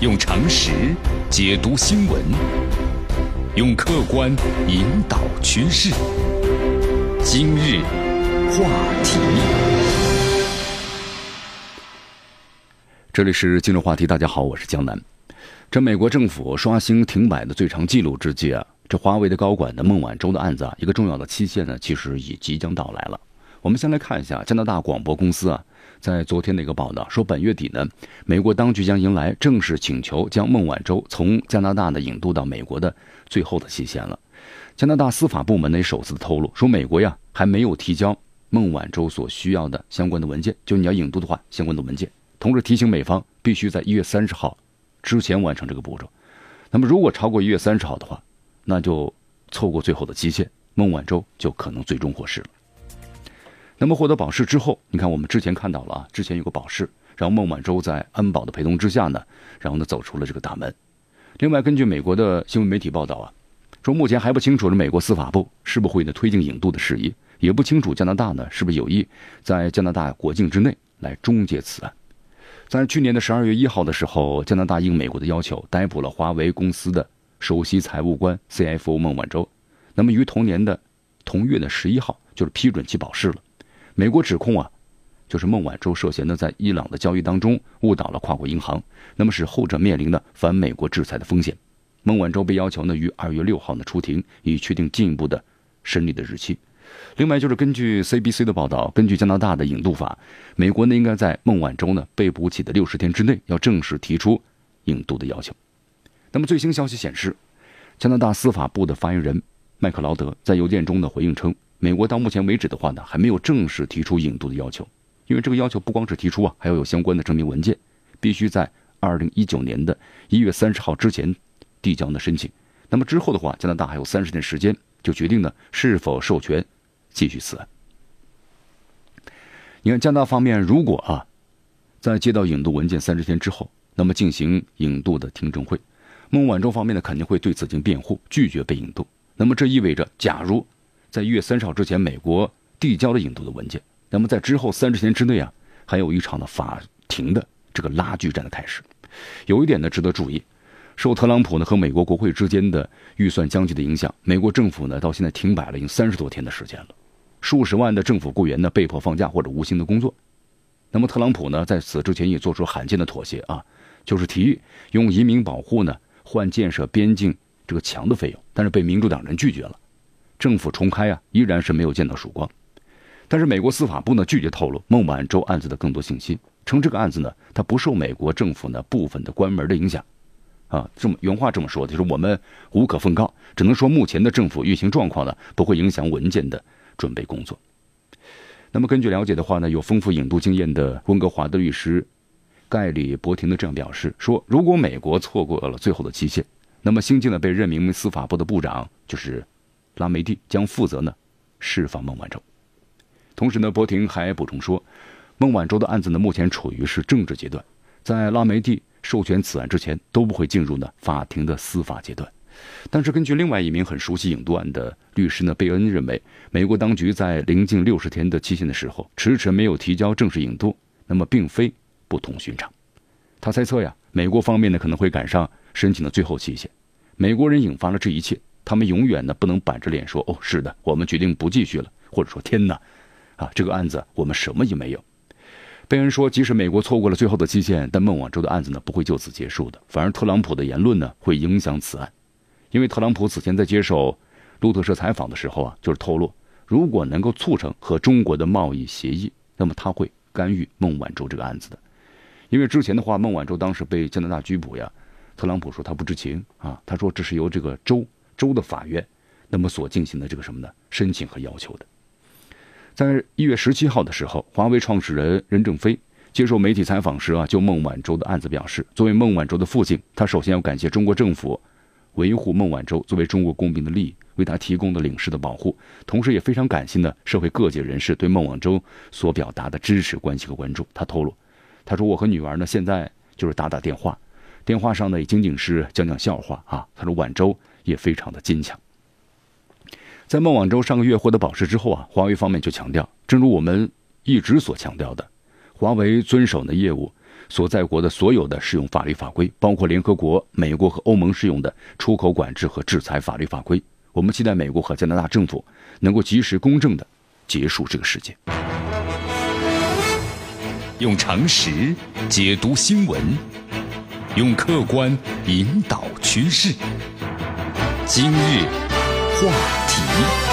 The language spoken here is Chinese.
用常识解读新闻，用客观引导趋势。今日话题，这里是今日话题。大家好，我是江南。这美国政府刷新停摆的最长记录之际啊，这华为的高管的孟晚舟的案子啊，一个重要的期限呢，其实已即将到来了。我们先来看一下加拿大广播公司啊。在昨天的一个报道说，本月底呢，美国当局将迎来正式请求将孟晚舟从加拿大呢引渡到美国的最后的期限了。加拿大司法部门呢首次透露说，美国呀还没有提交孟晚舟所需要的相关的文件，就你要引渡的话，相关的文件。同时提醒美方必须在一月三十号之前完成这个步骤。那么如果超过一月三十号的话，那就错过最后的期限，孟晚舟就可能最终获释了。那么获得保释之后，你看我们之前看到了啊，之前有个保释，然后孟晚舟在安保的陪同之下呢，然后呢走出了这个大门。另外，根据美国的新闻媒体报道啊，说目前还不清楚是美国司法部是不会呢推进引渡的事宜，也不清楚加拿大呢是不是有意在加拿大国境之内来终结此案。在去年的十二月一号的时候，加拿大应美国的要求逮捕了华为公司的首席财务官 CFO 孟晚舟，那么于同年的同月的十一号就是批准其保释了。美国指控啊，就是孟晚舟涉嫌的在伊朗的交易当中误导了跨国银行，那么使后者面临的反美国制裁的风险。孟晚舟被要求呢于二月六号呢出庭，以确定进一步的审理的日期。另外就是根据 CBC 的报道，根据加拿大的引渡法，美国呢应该在孟晚舟呢被捕起的六十天之内要正式提出引渡的要求。那么最新消息显示，加拿大司法部的发言人麦克劳德在邮件中的回应称。美国到目前为止的话呢，还没有正式提出引渡的要求，因为这个要求不光是提出啊，还要有相关的证明文件，必须在二零一九年的一月三十号之前递交的申请。那么之后的话，加拿大还有三十天时间就决定呢是否授权继续此案。你看加拿大方面如果啊，在接到引渡文件三十天之后，那么进行引渡的听证会，孟晚舟方面呢肯定会对此进行辩护，拒绝被引渡。那么这意味着，假如在一月三十号之前，美国递交了引渡的文件。那么在之后三十天之内啊，还有一场的法庭的这个拉锯战的开始。有一点呢值得注意，受特朗普呢和美国国会之间的预算僵局的影响，美国政府呢到现在停摆了已经三十多天的时间了，数十万的政府雇员呢被迫放假或者无薪的工作。那么特朗普呢在此之前也做出罕见的妥协啊，就是提议用移民保护呢换建设边境这个墙的费用，但是被民主党人拒绝了。政府重开啊，依然是没有见到曙光。但是美国司法部呢拒绝透露孟晚舟案子的更多信息，称这个案子呢它不受美国政府呢部分的关门的影响。啊，这么原话这么说，就是我们无可奉告，只能说目前的政府运行状况呢不会影响文件的准备工作。那么根据了解的话呢，有丰富引渡经验的温哥华的律师盖里伯廷的这样表示说，如果美国错过了最后的期限，那么新晋的被任命为司法部的部长就是。拉梅蒂将负责呢释放孟晚舟，同时呢，博廷还补充说，孟晚舟的案子呢目前处于是政治阶段，在拉梅蒂授权此案之前都不会进入呢法庭的司法阶段。但是根据另外一名很熟悉引渡案的律师呢贝恩认为，美国当局在临近六十天的期限的时候迟迟没有提交正式引渡，那么并非不同寻常。他猜测呀，美国方面呢可能会赶上申请的最后期限，美国人引发了这一切。他们永远呢不能板着脸说哦是的，我们决定不继续了，或者说天哪，啊这个案子我们什么也没有。贝恩说，即使美国错过了最后的期限，但孟晚舟的案子呢不会就此结束的，反而特朗普的言论呢会影响此案，因为特朗普此前在接受路透社采访的时候啊，就是透露，如果能够促成和中国的贸易协议，那么他会干预孟晚舟这个案子的，因为之前的话，孟晚舟当时被加拿大拘捕呀，特朗普说他不知情啊，他说这是由这个州。州的法院，那么所进行的这个什么呢？申请和要求的，在一月十七号的时候，华为创始人任正非接受媒体采访时啊，就孟晚舟的案子表示，作为孟晚舟的父亲，他首先要感谢中国政府维护孟晚舟作为中国公民的利益，为他提供的领事的保护，同时也非常感谢呢社会各界人士对孟晚舟所表达的支持、关心和关注。他透露，他说我和女儿呢现在就是打打电话，电话上呢也仅仅是讲讲笑话啊。他说晚舟。也非常的坚强。在孟晚舟上个月获得保释之后啊，华为方面就强调，正如我们一直所强调的，华为遵守的业务所在国的所有的适用法律法规，包括联合国、美国和欧盟适用的出口管制和制裁法律法规。我们期待美国和加拿大政府能够及时、公正的结束这个事件。用常识解读新闻，用客观引导趋势。今日话题。